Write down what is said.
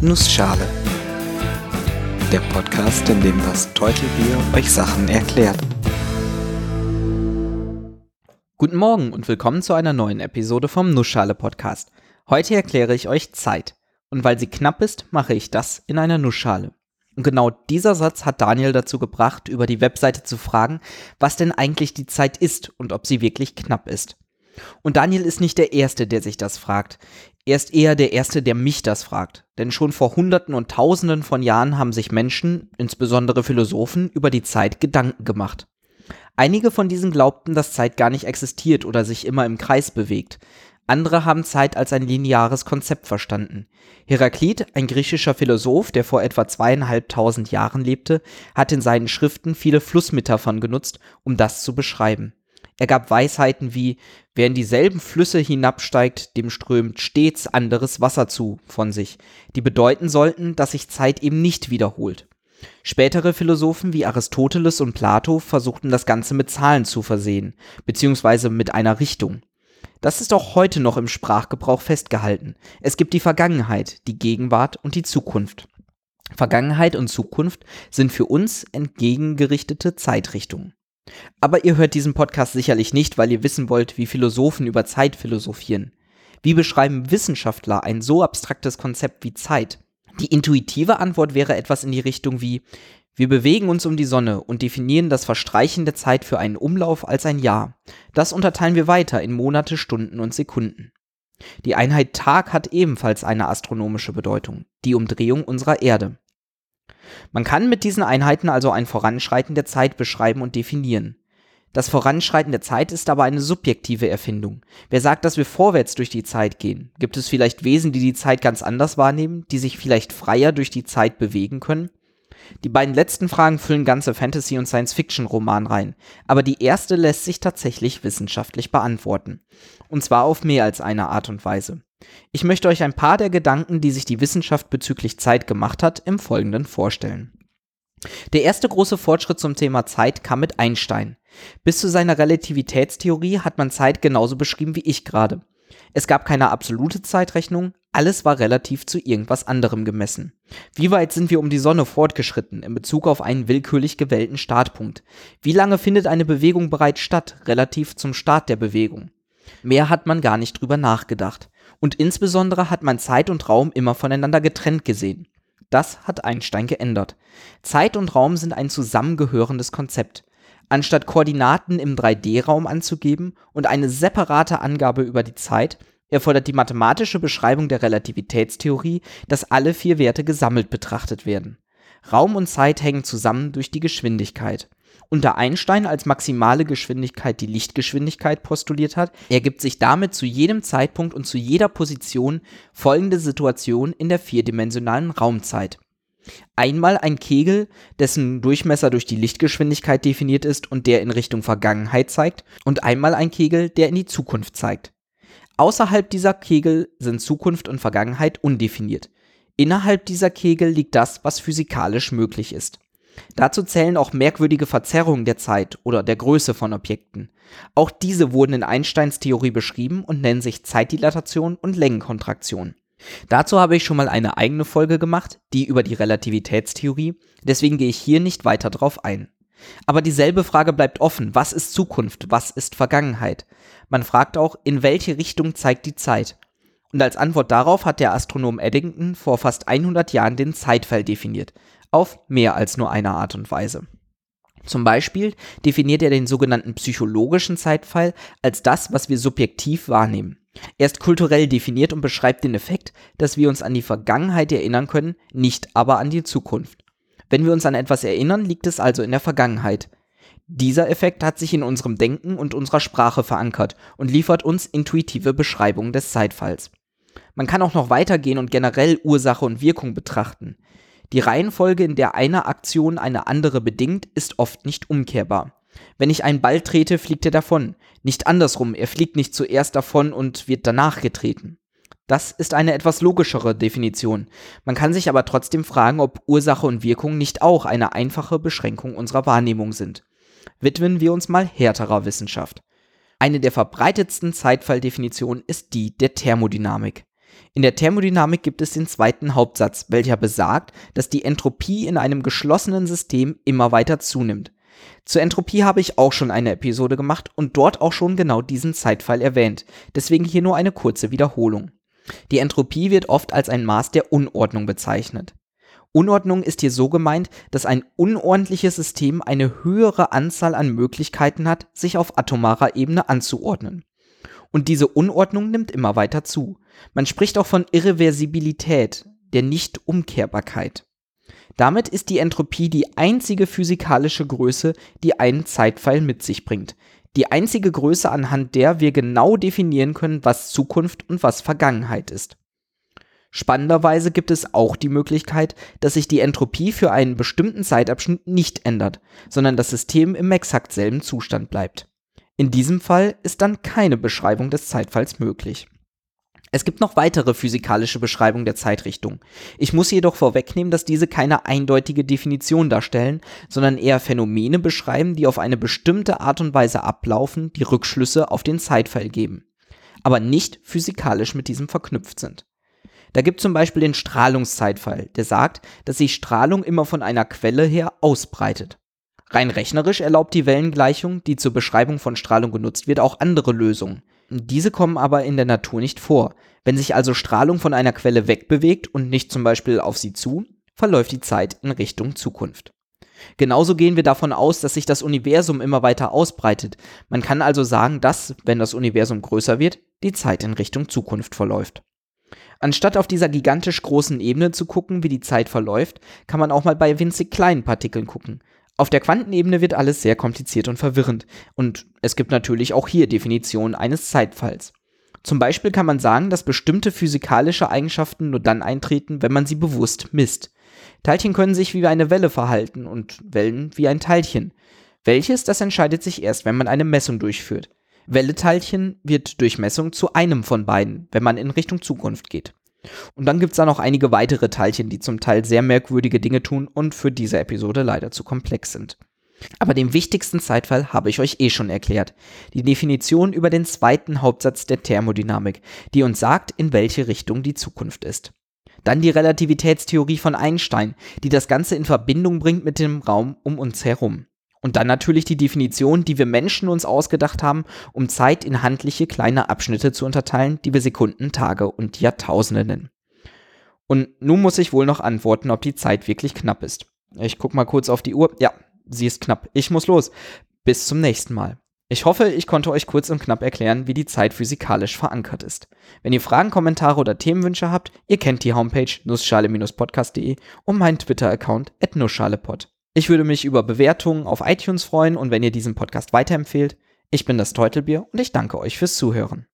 Nussschale. Der Podcast, in dem das Teutelbier euch Sachen erklärt. Guten Morgen und willkommen zu einer neuen Episode vom Nussschale Podcast. Heute erkläre ich euch Zeit. Und weil sie knapp ist, mache ich das in einer Nussschale. Und genau dieser Satz hat Daniel dazu gebracht, über die Webseite zu fragen, was denn eigentlich die Zeit ist und ob sie wirklich knapp ist. Und Daniel ist nicht der Erste, der sich das fragt. Er ist eher der Erste, der mich das fragt. Denn schon vor Hunderten und Tausenden von Jahren haben sich Menschen, insbesondere Philosophen, über die Zeit Gedanken gemacht. Einige von diesen glaubten, dass Zeit gar nicht existiert oder sich immer im Kreis bewegt. Andere haben Zeit als ein lineares Konzept verstanden. Heraklit, ein griechischer Philosoph, der vor etwa zweieinhalbtausend Jahren lebte, hat in seinen Schriften viele Flussmetaphern genutzt, um das zu beschreiben. Er gab Weisheiten wie, wer in dieselben Flüsse hinabsteigt, dem strömt stets anderes Wasser zu von sich, die bedeuten sollten, dass sich Zeit eben nicht wiederholt. Spätere Philosophen wie Aristoteles und Plato versuchten das Ganze mit Zahlen zu versehen, beziehungsweise mit einer Richtung. Das ist auch heute noch im Sprachgebrauch festgehalten. Es gibt die Vergangenheit, die Gegenwart und die Zukunft. Vergangenheit und Zukunft sind für uns entgegengerichtete Zeitrichtungen. Aber ihr hört diesen Podcast sicherlich nicht, weil ihr wissen wollt, wie Philosophen über Zeit philosophieren. Wie beschreiben Wissenschaftler ein so abstraktes Konzept wie Zeit? Die intuitive Antwort wäre etwas in die Richtung wie wir bewegen uns um die Sonne und definieren das Verstreichen der Zeit für einen Umlauf als ein Jahr. Das unterteilen wir weiter in Monate, Stunden und Sekunden. Die Einheit Tag hat ebenfalls eine astronomische Bedeutung, die Umdrehung unserer Erde. Man kann mit diesen Einheiten also ein Voranschreiten der Zeit beschreiben und definieren. Das Voranschreiten der Zeit ist aber eine subjektive Erfindung. Wer sagt, dass wir vorwärts durch die Zeit gehen? Gibt es vielleicht Wesen, die die Zeit ganz anders wahrnehmen, die sich vielleicht freier durch die Zeit bewegen können? Die beiden letzten Fragen füllen ganze Fantasy- und Science-Fiction-Roman rein, aber die erste lässt sich tatsächlich wissenschaftlich beantworten. Und zwar auf mehr als eine Art und Weise. Ich möchte euch ein paar der Gedanken, die sich die Wissenschaft bezüglich Zeit gemacht hat, im Folgenden vorstellen. Der erste große Fortschritt zum Thema Zeit kam mit Einstein. Bis zu seiner Relativitätstheorie hat man Zeit genauso beschrieben wie ich gerade. Es gab keine absolute Zeitrechnung, alles war relativ zu irgendwas anderem gemessen. Wie weit sind wir um die Sonne fortgeschritten in Bezug auf einen willkürlich gewählten Startpunkt? Wie lange findet eine Bewegung bereits statt, relativ zum Start der Bewegung? Mehr hat man gar nicht drüber nachgedacht. Und insbesondere hat man Zeit und Raum immer voneinander getrennt gesehen. Das hat Einstein geändert. Zeit und Raum sind ein zusammengehörendes Konzept. Anstatt Koordinaten im 3D-Raum anzugeben und eine separate Angabe über die Zeit, erfordert die mathematische Beschreibung der Relativitätstheorie, dass alle vier Werte gesammelt betrachtet werden. Raum und Zeit hängen zusammen durch die Geschwindigkeit. Da Einstein als maximale Geschwindigkeit die Lichtgeschwindigkeit postuliert hat, ergibt sich damit zu jedem Zeitpunkt und zu jeder Position folgende Situation in der vierdimensionalen Raumzeit. Einmal ein Kegel, dessen Durchmesser durch die Lichtgeschwindigkeit definiert ist und der in Richtung Vergangenheit zeigt, und einmal ein Kegel, der in die Zukunft zeigt. Außerhalb dieser Kegel sind Zukunft und Vergangenheit undefiniert. Innerhalb dieser Kegel liegt das, was physikalisch möglich ist. Dazu zählen auch merkwürdige Verzerrungen der Zeit oder der Größe von Objekten. Auch diese wurden in Einsteins Theorie beschrieben und nennen sich Zeitdilatation und Längenkontraktion. Dazu habe ich schon mal eine eigene Folge gemacht, die über die Relativitätstheorie, deswegen gehe ich hier nicht weiter drauf ein. Aber dieselbe Frage bleibt offen, was ist Zukunft, was ist Vergangenheit? Man fragt auch, in welche Richtung zeigt die Zeit? Und als Antwort darauf hat der Astronom Eddington vor fast 100 Jahren den Zeitfall definiert, auf mehr als nur eine Art und Weise. Zum Beispiel definiert er den sogenannten psychologischen Zeitfall als das, was wir subjektiv wahrnehmen. Er ist kulturell definiert und beschreibt den Effekt, dass wir uns an die Vergangenheit erinnern können, nicht aber an die Zukunft. Wenn wir uns an etwas erinnern, liegt es also in der Vergangenheit. Dieser Effekt hat sich in unserem Denken und unserer Sprache verankert und liefert uns intuitive Beschreibungen des Zeitfalls. Man kann auch noch weitergehen und generell Ursache und Wirkung betrachten. Die Reihenfolge, in der eine Aktion eine andere bedingt, ist oft nicht umkehrbar. Wenn ich einen Ball trete, fliegt er davon. Nicht andersrum, er fliegt nicht zuerst davon und wird danach getreten. Das ist eine etwas logischere Definition. Man kann sich aber trotzdem fragen, ob Ursache und Wirkung nicht auch eine einfache Beschränkung unserer Wahrnehmung sind. Widmen wir uns mal härterer Wissenschaft. Eine der verbreitetsten Zeitfalldefinitionen ist die der Thermodynamik. In der Thermodynamik gibt es den zweiten Hauptsatz, welcher besagt, dass die Entropie in einem geschlossenen System immer weiter zunimmt. Zur Entropie habe ich auch schon eine Episode gemacht und dort auch schon genau diesen Zeitfall erwähnt, deswegen hier nur eine kurze Wiederholung. Die Entropie wird oft als ein Maß der Unordnung bezeichnet. Unordnung ist hier so gemeint, dass ein unordentliches System eine höhere Anzahl an Möglichkeiten hat, sich auf atomarer Ebene anzuordnen. Und diese Unordnung nimmt immer weiter zu. Man spricht auch von Irreversibilität, der Nichtumkehrbarkeit. Damit ist die Entropie die einzige physikalische Größe, die einen Zeitpfeil mit sich bringt. Die einzige Größe, anhand der wir genau definieren können, was Zukunft und was Vergangenheit ist. Spannenderweise gibt es auch die Möglichkeit, dass sich die Entropie für einen bestimmten Zeitabschnitt nicht ändert, sondern das System im exakt selben Zustand bleibt. In diesem Fall ist dann keine Beschreibung des Zeitfalls möglich. Es gibt noch weitere physikalische Beschreibungen der Zeitrichtung. Ich muss jedoch vorwegnehmen, dass diese keine eindeutige Definition darstellen, sondern eher Phänomene beschreiben, die auf eine bestimmte Art und Weise ablaufen, die Rückschlüsse auf den Zeitfall geben, aber nicht physikalisch mit diesem verknüpft sind. Da gibt zum Beispiel den Strahlungszeitfall, der sagt, dass sich Strahlung immer von einer Quelle her ausbreitet. Rein rechnerisch erlaubt die Wellengleichung, die zur Beschreibung von Strahlung genutzt wird, auch andere Lösungen. Diese kommen aber in der Natur nicht vor. Wenn sich also Strahlung von einer Quelle wegbewegt und nicht zum Beispiel auf sie zu, verläuft die Zeit in Richtung Zukunft. Genauso gehen wir davon aus, dass sich das Universum immer weiter ausbreitet. Man kann also sagen, dass, wenn das Universum größer wird, die Zeit in Richtung Zukunft verläuft. Anstatt auf dieser gigantisch großen Ebene zu gucken, wie die Zeit verläuft, kann man auch mal bei winzig kleinen Partikeln gucken. Auf der Quantenebene wird alles sehr kompliziert und verwirrend und es gibt natürlich auch hier Definitionen eines Zeitfalls. Zum Beispiel kann man sagen, dass bestimmte physikalische Eigenschaften nur dann eintreten, wenn man sie bewusst misst. Teilchen können sich wie eine Welle verhalten und Wellen wie ein Teilchen. Welches, das entscheidet sich erst, wenn man eine Messung durchführt. Welle-Teilchen wird durch Messung zu einem von beiden, wenn man in Richtung Zukunft geht. Und dann gibt es da noch einige weitere Teilchen, die zum Teil sehr merkwürdige Dinge tun und für diese Episode leider zu komplex sind. Aber den wichtigsten Zeitfall habe ich euch eh schon erklärt. Die Definition über den zweiten Hauptsatz der Thermodynamik, die uns sagt, in welche Richtung die Zukunft ist. Dann die Relativitätstheorie von Einstein, die das Ganze in Verbindung bringt mit dem Raum um uns herum. Und dann natürlich die Definition, die wir Menschen uns ausgedacht haben, um Zeit in handliche kleine Abschnitte zu unterteilen, die wir Sekunden, Tage und Jahrtausende nennen. Und nun muss ich wohl noch antworten, ob die Zeit wirklich knapp ist. Ich guck mal kurz auf die Uhr. Ja, sie ist knapp. Ich muss los. Bis zum nächsten Mal. Ich hoffe, ich konnte euch kurz und knapp erklären, wie die Zeit physikalisch verankert ist. Wenn ihr Fragen, Kommentare oder Themenwünsche habt, ihr kennt die Homepage nussschale-podcast.de und meinen Twitter-Account at nussschalepod. Ich würde mich über Bewertungen auf iTunes freuen und wenn ihr diesen Podcast weiterempfehlt. Ich bin das Teutelbier und ich danke euch fürs Zuhören.